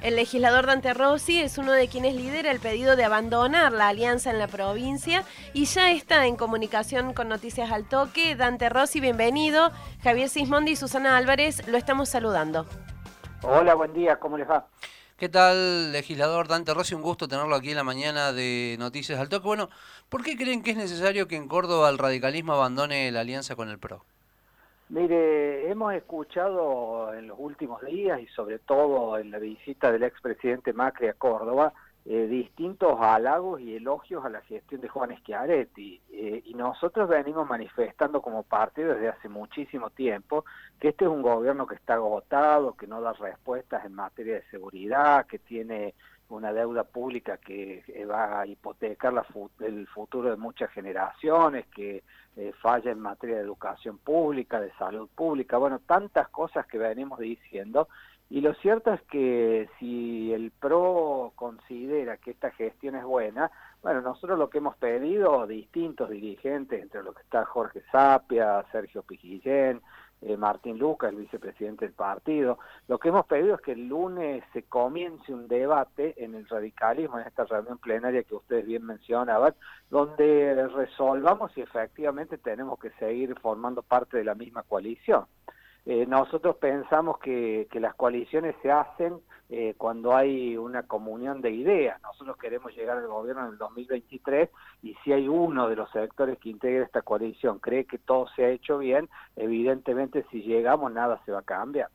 El legislador Dante Rossi es uno de quienes lidera el pedido de abandonar la alianza en la provincia y ya está en comunicación con Noticias al Toque. Dante Rossi, bienvenido. Javier Sismondi y Susana Álvarez lo estamos saludando. Hola, buen día, ¿cómo les va? ¿Qué tal, legislador Dante Rossi? Un gusto tenerlo aquí en la mañana de Noticias al Toque. Bueno, ¿por qué creen que es necesario que en Córdoba el radicalismo abandone la alianza con el PRO? Mire, hemos escuchado en los últimos días y sobre todo en la visita del expresidente Macri a Córdoba eh, distintos halagos y elogios a la gestión de Juan Schiaretti. Eh, y nosotros venimos manifestando como partido desde hace muchísimo tiempo que este es un gobierno que está agotado, que no da respuestas en materia de seguridad, que tiene una deuda pública que eh, va a hipotecar la el futuro de muchas generaciones, que eh, falla en materia de educación pública, de salud pública, bueno, tantas cosas que venimos diciendo. Y lo cierto es que si el PRO considera que esta gestión es buena, bueno, nosotros lo que hemos pedido, distintos dirigentes, entre los que está Jorge Sapia, Sergio Piquillén, eh, Martín Luca, el vicepresidente del partido. Lo que hemos pedido es que el lunes se comience un debate en el radicalismo, en esta reunión plenaria que ustedes bien mencionaban, donde resolvamos si efectivamente tenemos que seguir formando parte de la misma coalición. Eh, nosotros pensamos que, que las coaliciones se hacen eh, cuando hay una comunión de ideas. Nosotros queremos llegar al gobierno en el 2023 y si hay uno de los sectores que integra esta coalición cree que todo se ha hecho bien, evidentemente si llegamos nada se va a cambiar.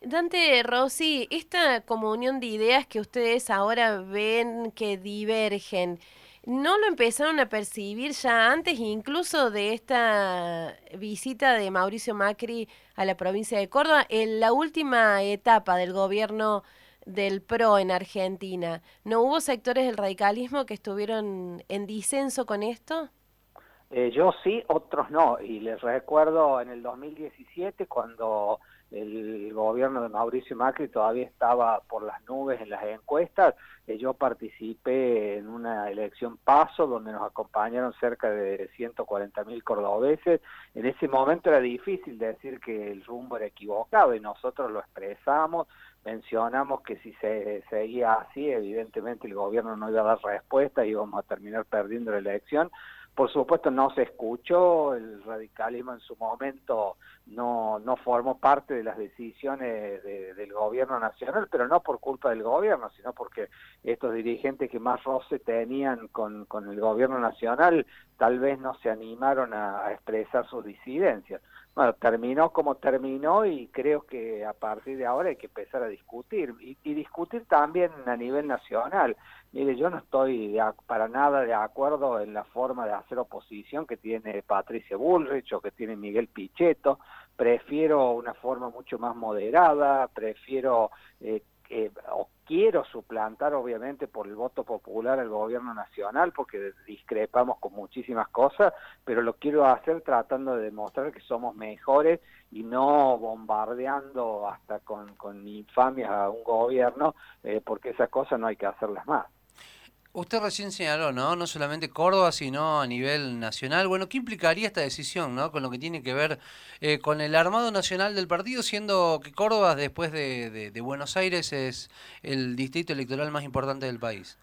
Dante Rossi, esta comunión de ideas que ustedes ahora ven que divergen, ¿no lo empezaron a percibir ya antes, incluso de esta visita de Mauricio Macri a la provincia de Córdoba, en la última etapa del gobierno del PRO en Argentina, ¿no hubo sectores del radicalismo que estuvieron en disenso con esto? Eh, yo sí, otros no. Y les recuerdo en el 2017 cuando el gobierno de Mauricio Macri todavía estaba por las nubes en las encuestas, eh, yo participé en una elección paso donde nos acompañaron cerca de 140 mil cordobeses. En ese momento era difícil decir que el rumbo era equivocado y nosotros lo expresamos, mencionamos que si se seguía así, evidentemente el gobierno no iba a dar respuesta y íbamos a terminar perdiendo la elección. Por supuesto no se escuchó, el radicalismo en su momento no, no formó parte de las decisiones del gobierno nacional, pero no por culpa del gobierno, sino porque estos dirigentes que más roce tenían con, con el gobierno nacional tal vez no se animaron a expresar sus disidencias bueno, terminó como terminó y creo que a partir de ahora hay que empezar a discutir y, discutir también a nivel nacional. Mire, yo no estoy para nada de acuerdo en la forma de hacer oposición que tiene Patricia Bullrich o que tiene Miguel Pichetto. Prefiero una forma mucho más moderada, prefiero eh, eh, quiero suplantar obviamente por el voto popular al gobierno nacional porque discrepamos con muchísimas cosas, pero lo quiero hacer tratando de demostrar que somos mejores y no bombardeando hasta con, con infamias a un gobierno, eh, porque esas cosas no hay que hacerlas más. Usted recién señaló, ¿no? No solamente Córdoba, sino a nivel nacional. Bueno, ¿qué implicaría esta decisión, ¿no? Con lo que tiene que ver eh, con el armado nacional del partido, siendo que Córdoba, después de, Buenos Aires, es el distrito electoral más importante del país.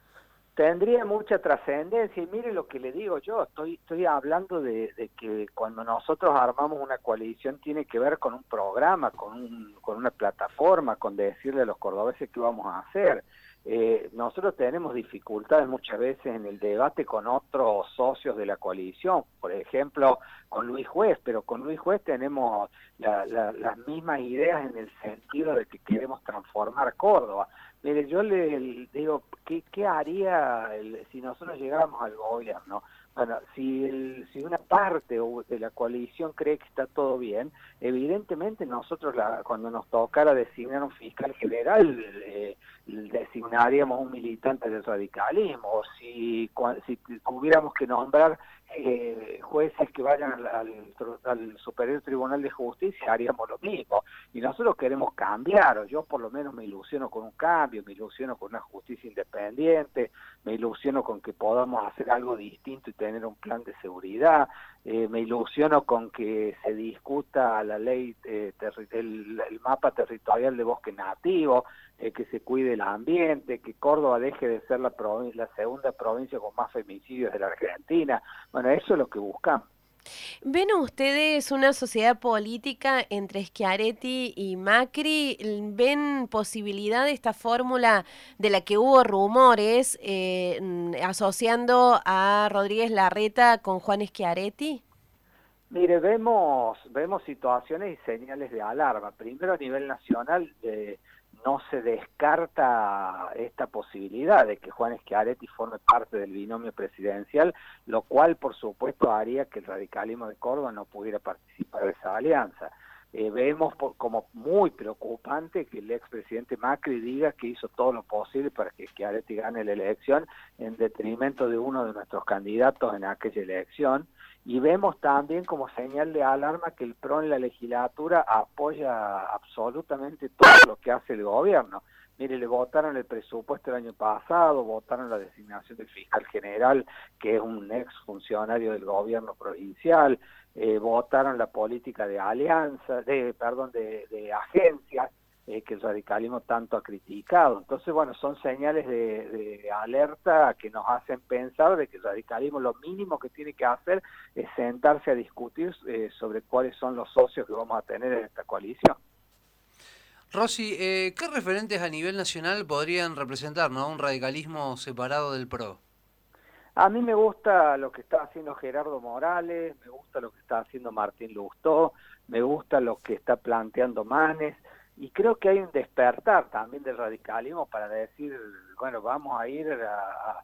Tendría mucha trascendencia y mire lo que le digo yo, estoy, estoy hablando de, de, que cuando nosotros armamos una coalición tiene que ver con un programa, con, un, con una plataforma, con decirle a los cordobeses qué vamos a hacer. Eh, nosotros tenemos dificultades muchas veces en el debate con otros socios de la coalición, por ejemplo, con Luis Juez, pero con Luis Juez tenemos las mismas ideas en el sentido de que queremos transformar Córdoba. Mire, yo le, digo, ¿qué, qué haría si nosotros llegáramos al gobierno? Bueno, si, si una parte de la coalición cree que está todo bien, evidentemente nosotros la, cuando nos tocara designar un fiscal general, eh, designaríamos un militante del radicalismo, si, si tuviéramos que nombrar eh, jueces que vayan al, Superior Tribunal de Justicia, haríamos lo mismo. Y nosotros queremos cambiar, o yo por lo menos me ilusiono con un cambio, me ilusiono con una justicia independiente, me ilusiono con que podamos hacer algo distinto y tener un plan de seguridad, eh, me ilusiono con que se discuta la ley, eh, el, mapa territorial de bosque nativo. Eh, que se cuide el ambiente, que Córdoba deje de ser la, la segunda provincia con más femicidios de la Argentina. Bueno, eso es lo que buscamos. ¿Ven ustedes una sociedad política entre Schiaretti y Macri? ¿Ven posibilidad de esta fórmula de la que hubo rumores eh, asociando a Rodríguez Larreta con Juan Schiaretti? Mire, vemos, vemos situaciones y señales de alarma. Primero a nivel nacional, eh, no se descarta esta posibilidad de que Juan Schiaretti forme parte del binomio presidencial, lo cual por supuesto haría que el radicalismo de Córdoba no pudiera participar de esa alianza. Eh, vemos como muy preocupante que el expresidente Macri diga que hizo todo lo posible para que Schiaretti gane la elección en detrimento de uno de nuestros candidatos en aquella elección y vemos también como señal de alarma que el PRO en la legislatura apoya absolutamente todo lo que hace el gobierno. Mire, le votaron el presupuesto el año pasado, votaron la designación del fiscal general, que es un ex funcionario del gobierno provincial, eh, votaron la política de alianza, de perdón, de, de agencias, eh, que el radicalismo tanto ha criticado. Entonces, bueno, son señales de, alerta que nos hacen pensar de que el radicalismo lo mínimo que tiene que hacer es sentarse a discutir eh, sobre cuáles son los socios que vamos a tener en esta coalición. Rosy, eh, ¿qué referentes a nivel nacional podrían representar ¿no? un radicalismo separado del PRO? A mí me gusta lo que está haciendo Gerardo Morales, me gusta lo que está haciendo Martín Lustó, me gusta lo que está planteando Manes, y creo que hay un despertar también del radicalismo para decir, bueno, vamos a ir a,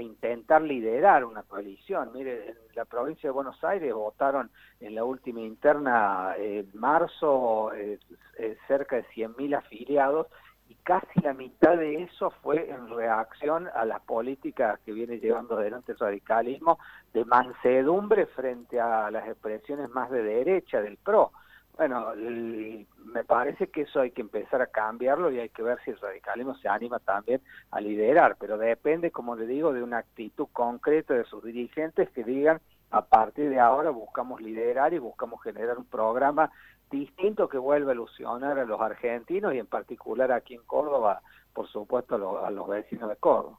intentar liderar una coalición. Mire, en la provincia de Buenos Aires votaron en la última interna en marzo eh, eh, cerca de 100.000 afiliados y casi la mitad de eso fue en reacción a las políticas que viene llevando adelante el radicalismo de mansedumbre frente a las expresiones más de derecha del PRO. Bueno, me parece que eso hay que empezar a cambiarlo y hay que ver si el radicalismo se anima también a liderar, pero depende, como le digo, de una actitud concreta de sus dirigentes que digan, a partir de ahora buscamos liderar y buscamos generar un programa distinto que vuelva a ilusionar a los argentinos y en particular aquí en Córdoba, por supuesto, a los vecinos de Córdoba.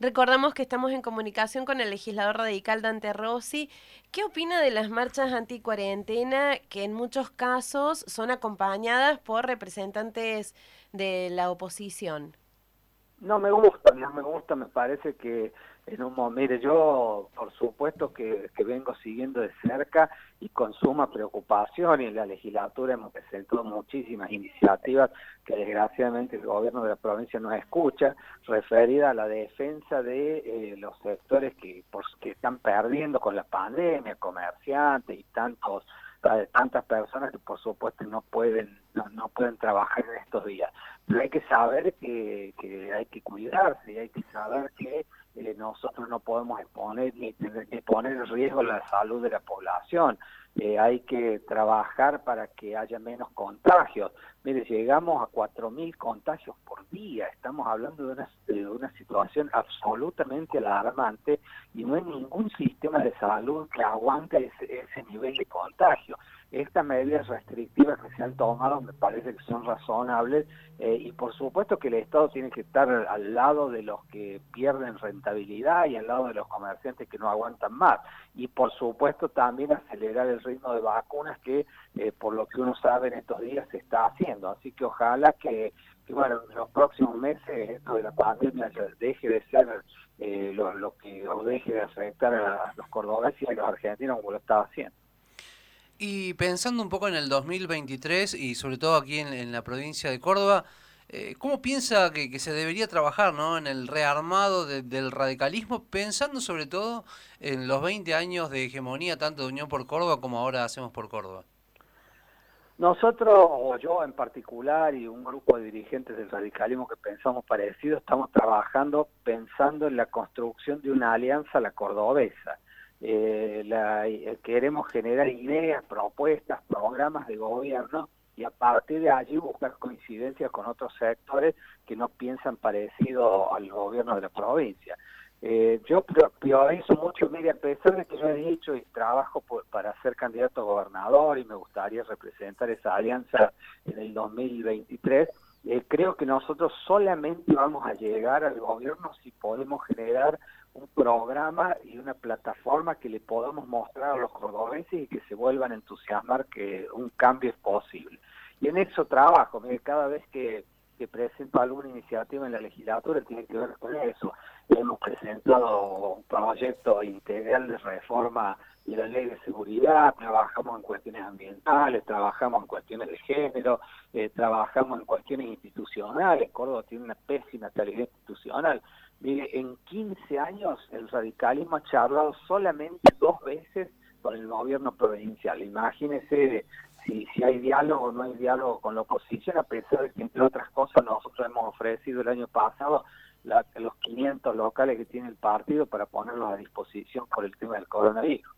Recordamos que estamos en comunicación con el legislador radical Dante Rossi. ¿Qué opina de las marchas anticuarentena que en muchos casos son acompañadas por representantes de la oposición? No me gusta, no me gusta, me parece que en un mire, yo por supuesto que, vengo siguiendo de cerca y con suma preocupación y en la legislatura hemos presentado muchísimas iniciativas que desgraciadamente el gobierno de la provincia no escucha, referida a la defensa de eh, los sectores que, por, que están perdiendo con la pandemia, comerciantes y tantos tantas personas que por supuesto no pueden no, pueden trabajar en estos días pero hay que saber que, que hay que cuidarse hay que saber que eh, nosotros no podemos exponer ni, poner en riesgo la salud de la población. Eh, hay que trabajar para que haya menos contagios. Mire, llegamos a 4.000 contagios por día. Estamos hablando de una, de una situación absolutamente alarmante y no hay ningún sistema de salud que aguante ese, ese nivel de contagio estas medidas restrictivas que se han tomado me parece que son razonables eh, y por supuesto que el Estado tiene que estar al lado de los que pierden rentabilidad y al lado de los comerciantes que no aguantan más. Y por supuesto también acelerar el ritmo de vacunas que eh, por lo que uno sabe en estos días se está haciendo. Así que ojalá que, bueno en los próximos meses esto de la pandemia deje de ser eh, lo, lo, que deje de afectar a los cordobeses y a los argentinos como lo estaba haciendo y pensando un poco en el 2023 y sobre todo aquí en, la provincia de Córdoba, eh, ¿cómo piensa que, se debería trabajar ¿no? en el rearmado del radicalismo, pensando sobre todo en los 20 años de hegemonía tanto de Unión por Córdoba como ahora hacemos por Córdoba? Nosotros, o yo en particular, y un grupo de dirigentes del radicalismo que pensamos parecido, estamos trabajando pensando en la construcción de una alianza a la cordobesa eh, la, eh, queremos generar ideas, propuestas, programas de gobierno y a partir de allí buscar coincidencias con otros sectores que no piensan parecido al gobierno de la provincia. Eh, yo priorizo mucho, mire, a pesar de que yo he dicho y trabajo para ser candidato a gobernador y me gustaría representar esa alianza en el 2023, eh, creo que nosotros solamente vamos a llegar al gobierno si podemos generar un programa y una plataforma que le podamos mostrar a los cordobeses y que se vuelvan a entusiasmar que un cambio es posible. Y en eso trabajo, cada vez que, que presento alguna iniciativa en la legislatura tiene que ver con eso. Hemos presentado un proyecto integral de reforma de la ley de seguridad, trabajamos en cuestiones ambientales, trabajamos en cuestiones de género, eh, trabajamos en cuestiones institucionales. Córdoba tiene una pésima calidad institucional. Mire, en 15 años el radicalismo ha charlado solamente dos veces con el gobierno provincial. Imagínese si, si hay diálogo o no hay diálogo con la oposición, a pesar de que, entre otras cosas, nosotros hemos ofrecido el año pasado los 500 locales que tiene el partido para ponerlos a disposición por el tema del coronavirus.